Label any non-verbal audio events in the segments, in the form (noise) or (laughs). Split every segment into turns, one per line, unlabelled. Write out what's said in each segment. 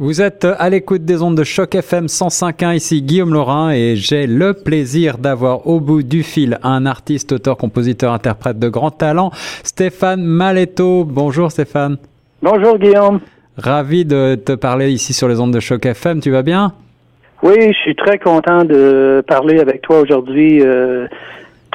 Vous êtes à l'écoute des ondes de choc FM 105.1, ici Guillaume Laurin et j'ai le plaisir d'avoir au bout du fil un artiste, auteur, compositeur, interprète de grand talent, Stéphane Maletto. Bonjour Stéphane.
Bonjour Guillaume.
Ravi de te parler ici sur les ondes de choc FM, tu vas bien?
Oui, je suis très content de parler avec toi aujourd'hui. Euh,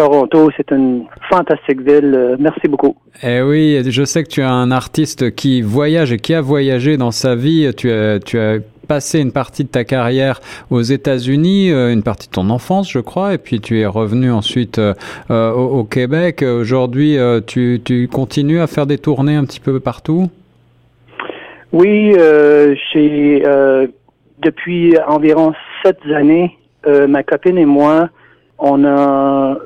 Toronto, c'est une fantastique ville. Euh, merci beaucoup.
Eh oui, je sais que tu es un artiste qui voyage et qui a voyagé dans sa vie. Tu as, tu as passé une partie de ta carrière aux États-Unis, euh, une partie de ton enfance, je crois, et puis tu es revenu ensuite euh, au, Québec. Aujourd'hui, tu, tu continues à faire des tournées un petit peu partout?
Oui, j'ai depuis environ sept années, ma copine et moi, on a,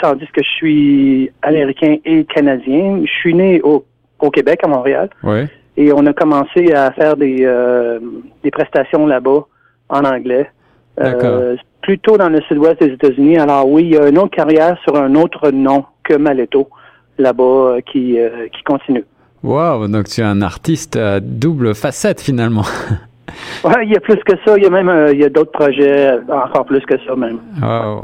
tandis que je suis américain et canadien, je suis né au, au Québec, à Montréal.
Ouais.
Et on a commencé à faire des, euh, des prestations là-bas en anglais.
Euh,
plutôt dans le sud-ouest des États-Unis. Alors oui, il y a une autre carrière sur un autre nom que Maleto là-bas euh, qui, euh, qui continue.
Wow, donc tu es un artiste à double facette finalement. (laughs)
Il y a plus que ça. Il y a même euh, il y a d'autres projets euh, encore plus que ça même.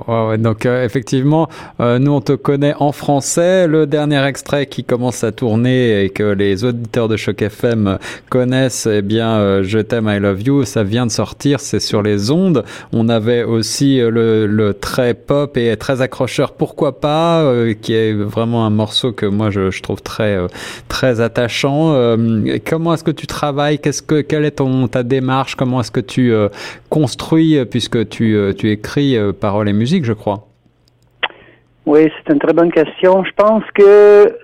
ouais. Donc euh, effectivement, nous on te connaît en français. Le dernier extrait qui commence à tourner et que les auditeurs de Choc FM connaissent, eh bien, je t'aime, I love you, ça vient de sortir. C'est sur les ondes. On avait aussi le, le très pop et très accrocheur. Pourquoi pas, qui est vraiment un morceau que moi je, trouve très très attachant. comment est-ce que tu travailles? Qu'est-ce que quelle est ta démarche Comment est-ce que tu euh, construis, euh, puisque tu, euh, tu écris paroles et musique, je crois
Oui, c'est une très bonne question. Je pense que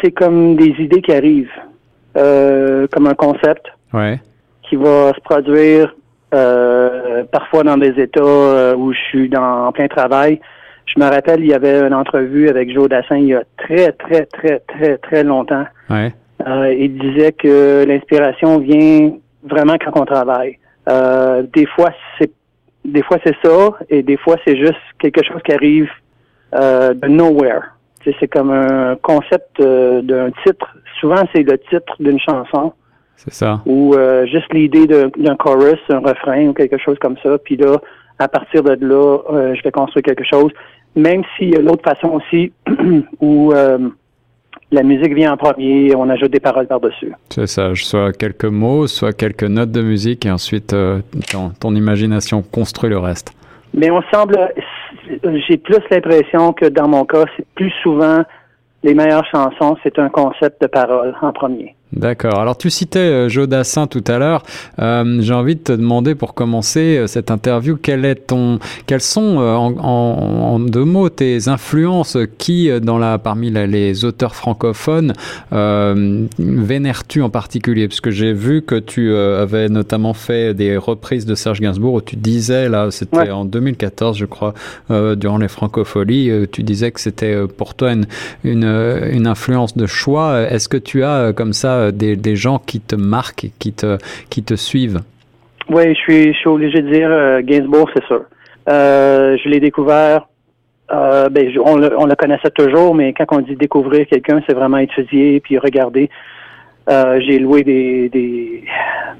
c'est comme des idées qui arrivent, comme un concept qui va se produire parfois dans des états où je suis dans, en plein travail. Je me rappelle, il y avait une entrevue avec Joe Dassin il y a très, très, très, très, très longtemps. il disait que l'inspiration vient vraiment quand on travaille. Euh, des fois, c'est des fois c'est ça, et des fois c'est juste quelque chose qui arrive euh, de nowhere. C'est comme un concept euh, d'un titre. Souvent, c'est le titre d'une chanson.
C'est ça.
Ou euh, juste l'idée d'un chorus, un refrain ou quelque chose comme ça. Puis là, à partir de là, euh, je vais construire quelque chose. Même s'il y a l'autre façon aussi (clears throat) où la musique vient en premier, on ajoute des paroles par-dessus.
C'est ça, soit quelques mots, soit quelques notes de musique, et ensuite euh, ton, imagination construit le reste.
Mais on semble, j'ai plus l'impression que dans mon cas, c'est plus souvent les meilleures chansons, c'est un concept de parole en premier.
D'accord. Alors tu citais euh, Joe Dassin tout à l'heure. Euh, J'ai envie de te demander pour commencer euh, cette interview, quel est ton, quelles sont en, en, deux mots tes influences? Qui dans la parmi les auteurs francophones euh, vénères-tu en particulier? Parce que j'ai vu que tu avais notamment fait des reprises de Serge Gainsbourg où tu disais là, c'était en 2014 je crois, durant les francopholies, tu disais que c'était pour toi une, une, une influence de choix. Est-ce que tu as comme ça euh, des, gens qui te marquent, qui te, qui te suivent?
Oui, je suis, je suis obligé de dire euh, Gainsbourg, c'est sûr. Euh, je l'ai découvert, ben, on, le, on, le, connaissait toujours, mais quand on dit découvrir quelqu'un, c'est vraiment étudier puis regarder. j'ai loué des, des,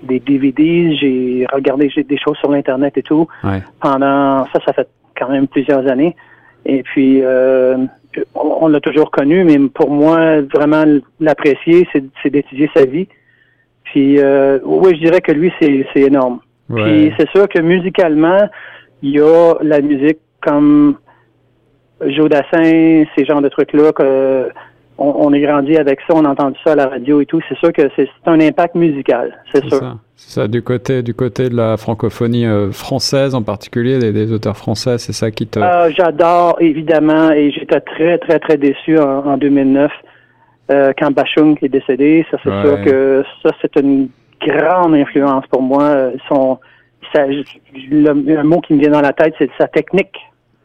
des DVDs, j'ai regardé des choses sur l'internet et tout. Pendant ça, ça fait quand même plusieurs années. Et puis on, l'a toujours connu, mais pour moi, vraiment l'apprécier, c'est d'étudier sa vie. Puis euh, oui, je dirais que lui, c'est énorme. Puis c'est sûr que musicalement, il y a la musique comme Joe Dassin, ces genres de trucs-là que on, est grandi avec ça, on a entendu ça à la radio et tout. C'est sûr que c'est un impact musical, c'est sûr.
Ça. ça. du côté du côté de la francophonie euh, française en particulier, des, auteurs français, c'est ça qui te.
Euh, J'adore évidemment et j'étais très très très déçu en, 2009 euh, quand Bachung est décédé. Ça c'est sûr que ça c'est une grande influence pour moi. Son, ça, le, mot qui me vient dans la tête, c'est sa technique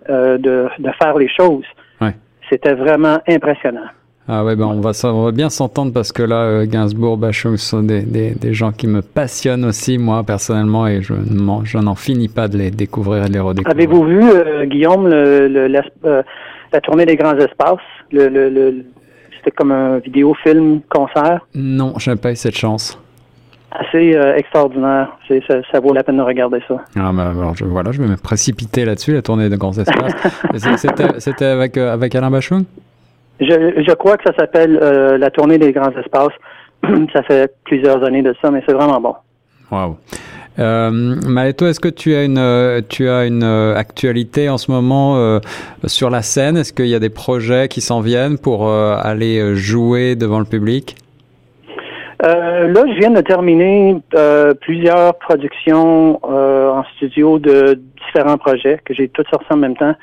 euh, de, de faire les choses.
Ouais.
C'était vraiment impressionnant.
Ah ouais, ben on va, on va bien s'entendre parce que là, euh, Gainsbourg, Bachung sont des, des, des, gens qui me passionnent aussi, moi, personnellement, et je, je n'en finis pas de les découvrir et de les redécouvrir.
Avez-vous vu, euh, Guillaume, le, le euh, la tournée des grands espaces? Le, le, C'était comme un vidéo-film concert?
Non, je n'ai pas eu cette chance.
assez extraordinaire. Ça, ça, vaut la peine de regarder ça.
Ah, ben, alors, je, voilà, je vais me précipiter là-dessus, la tournée de Grands Espaces. (laughs) C'était avec, avec Alain Bachung?
Je, je crois que ça s'appelle la tournée des Grands Espaces. (clears throat) ça fait plusieurs années de ça, mais c'est vraiment bon.
Wow. Euh, Maëto, est-ce que tu as une, tu as une euh, actualité en ce moment euh, sur la scène? Est-ce qu'il y a des projets qui s'en viennent pour euh, aller jouer devant le public?
Là, je viens de terminer plusieurs productions en studio de différents projets que j'ai toutes sorties en même temps.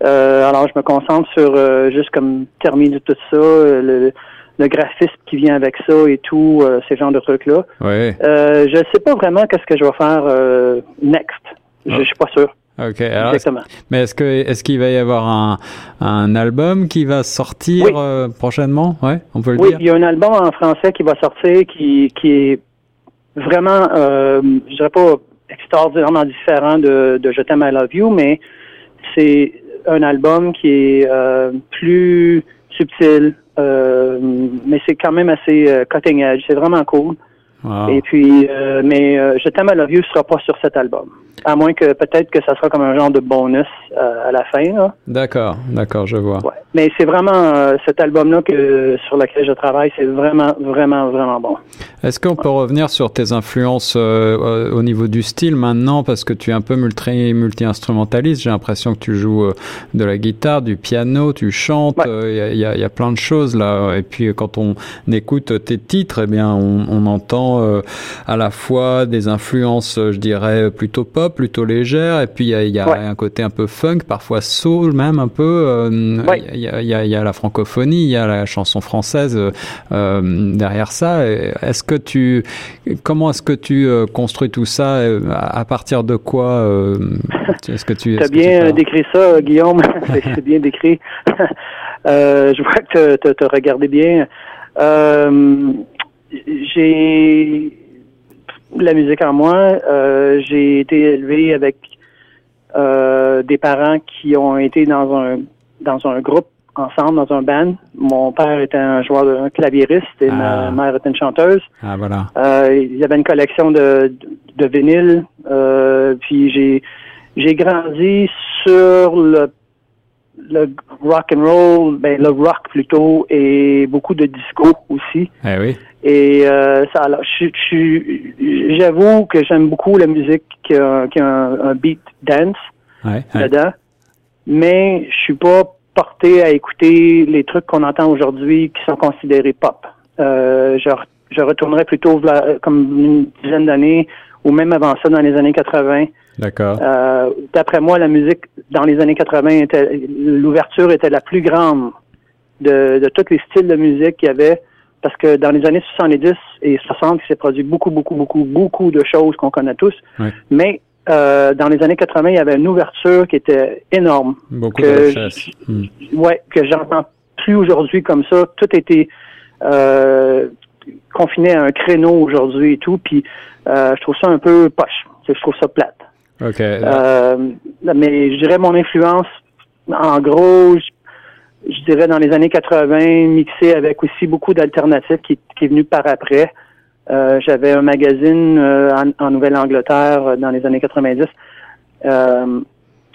Alors, je me concentre sur juste comme terminer tout ça, le, le graphisme qui vient avec ça et tout, euh, ces genres de trucs-là.
Oui.
Euh, je sais pas vraiment qu'est-ce que je vais faire euh, next. Je, je suis pas sûr.
Ok. Alors, Exactement. mais est-ce que est-ce qu'il va y avoir un, un album qui va sortir euh, prochainement? Ouais, on peut le
oui,
dire.
Oui, il y a un album en français qui va sortir qui qui est vraiment, euh, je dirais pas extraordinairement différent de, de Je t'aime I Love You, mais c'est un album qui est euh, plus subtil, euh, mais c'est quand même assez euh, cutting edge. C'est vraiment cool. Et puis, euh, mais Je t'aime à Love You sera pas sur cet album. À moins que peut-être que ça sera comme un genre de bonus à la fin.
D'accord, d'accord, je vois.
Ouais. Mais c'est vraiment cet album-là que sur lequel je travaille, c'est vraiment, vraiment, vraiment bon.
Est-ce qu'on peut revenir sur tes influences au niveau du style maintenant, parce que tu es un peu multi, multi-instrumentaliste. J'ai l'impression que tu joues de la guitare, du piano, tu chantes. Il y, a, y, a, plein de choses là. Et puis quand on écoute tes titres, eh bien, on, on entend euh, à la fois des influences, je dirais, plutôt pop, plutôt légères, et puis il y a, y a un côté un peu funk, parfois soul même un peu. Il
ouais.
y, a, y, a, y, a, la francophonie, il y a la chanson française euh, derrière ça. Est-ce que tu, comment est-ce que tu construis tout ça À partir de quoi
Est-ce que tu as bien tu décrit ça, Guillaume? (laughs) (laughs) C'est bien décrit. (laughs) Euh, je vois que tu as regardé bien. Euh, j'ai la musique en moi. Euh, j'ai été élevé avec euh, des parents qui ont été dans un dans un groupe ensemble, dans un band. Mon père était un joueur de un claviériste et
Ah.
ma mère était une chanteuse.
Ah voilà.
Euh, il y avait une collection de, de, de vinyles. Euh, puis j'ai j'ai grandi sur le le rock and roll, ben le rock plutôt, et beaucoup de disco aussi.
Eh oui.
Et euh, ça, alors, je, je, j'avoue que j'aime beaucoup la musique qui a, qui a un, un beat dance
ouais, ouais.
dedans, mais je suis pas porté à écouter les trucs qu'on entend aujourd'hui qui sont considérés pop. Euh, je, je retournerais plutôt comme une dizaine d'années, ou même avant ça, dans les années 80.
D'accord.
Euh, d'après moi, la musique dans les années 80 était l'ouverture était la plus grande de, de tous les styles de musique qu'il y avait. Parce que dans les années 70 et 60, il s'est produit beaucoup, beaucoup, beaucoup, beaucoup de choses qu'on connaît tous.
Ouais.
Mais euh, dans les années 80, il y avait une ouverture qui était énorme.
Beaucoup
que
de richesse.
Hmm. Ouais, que j'entends plus aujourd'hui comme ça. Tout était euh, confiné à un créneau aujourd'hui et tout. Puis euh, je trouve ça un peu poche. Je trouve ça plate.
Ok.
Euh, mais je dirais mon influence, en gros, je, je, dirais dans les années 80, mixé avec aussi beaucoup d'alternatives qui, qui est venu par après. Euh, J'avais un magazine euh, en, en Nouvelle-Angleterre dans les années 90. Euh,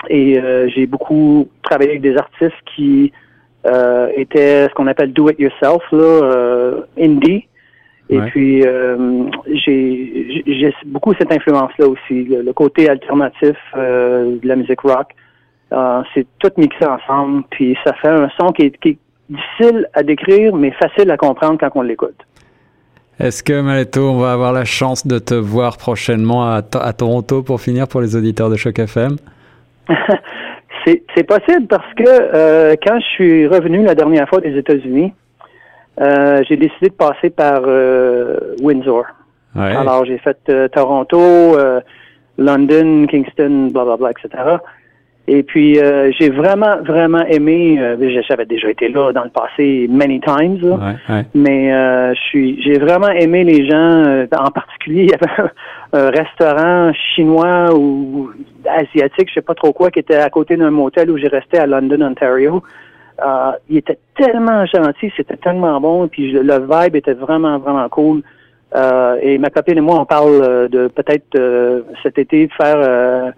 et j'ai beaucoup travaillé avec des artistes qui étaient ce qu'on appelle do it yourself, là, indie. Et
Ouais.
puis, euh, j'ai j'ai beaucoup cette influence-là aussi, le, le côté alternatif euh, de la musique rock. Euh, c'est tout mixé ensemble, puis ça fait un son qui est, qui est difficile à décrire, mais facile à comprendre quand on l'écoute.
Est-ce que Maletto, on va avoir la chance de te voir prochainement à, à Toronto pour finir pour les auditeurs de Choc FM (laughs)
C'est possible parce que quand je suis revenu la dernière fois des États-Unis, j'ai décidé de passer par euh, Windsor.
Ouais.
Alors, j'ai fait euh, Toronto, euh, London, Kingston, blablabla, etc. Et puis, euh, j'ai vraiment, vraiment aimé, euh, j'avais déjà été là dans le passé many times, là,
Ouais, ouais.
mais euh, je suis, j'ai vraiment aimé les gens, euh, en particulier, (laughs) il y avait un restaurant chinois ou asiatique, je sais pas trop quoi, qui était à côté d'un motel où j'ai resté à London, Ontario. Euh, il était tellement gentil, c'était tellement bon, puis je- le vibe était vraiment, vraiment cool. et ma copine et moi, on parle de peut-être cet été de faire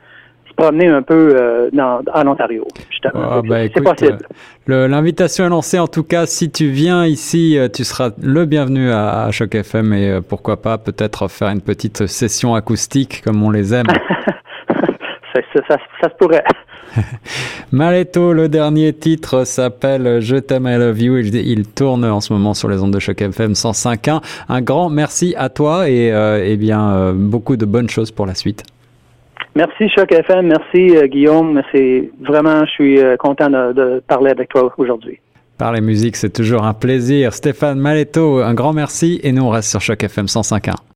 promener un peu euh, dans, en Ontario.
Ah, bah, c'est possible. Euh, l'invitation est lancée. En tout cas, si tu viens ici, euh, tu seras le bienvenu à, Choc FM et pourquoi pas peut-être faire une petite session acoustique comme on les aime. (laughs)
ça, ça, ça, se pourrait. (laughs)
Maleto, le dernier titre s'appelle Je t'aime, I love you. Il, il, tourne en ce moment sur les ondes de Choc FM 105.1. Un grand merci à toi et, et bien beaucoup de bonnes choses pour la suite.
Merci Choc FM, merci euh, Guillaume. C'est vraiment, je suis euh, content de, parler avec toi aujourd'hui.
Parler musique, c'est toujours un plaisir. Stéphane Maletto, un grand merci et nous on reste sur Choc FM 105.1.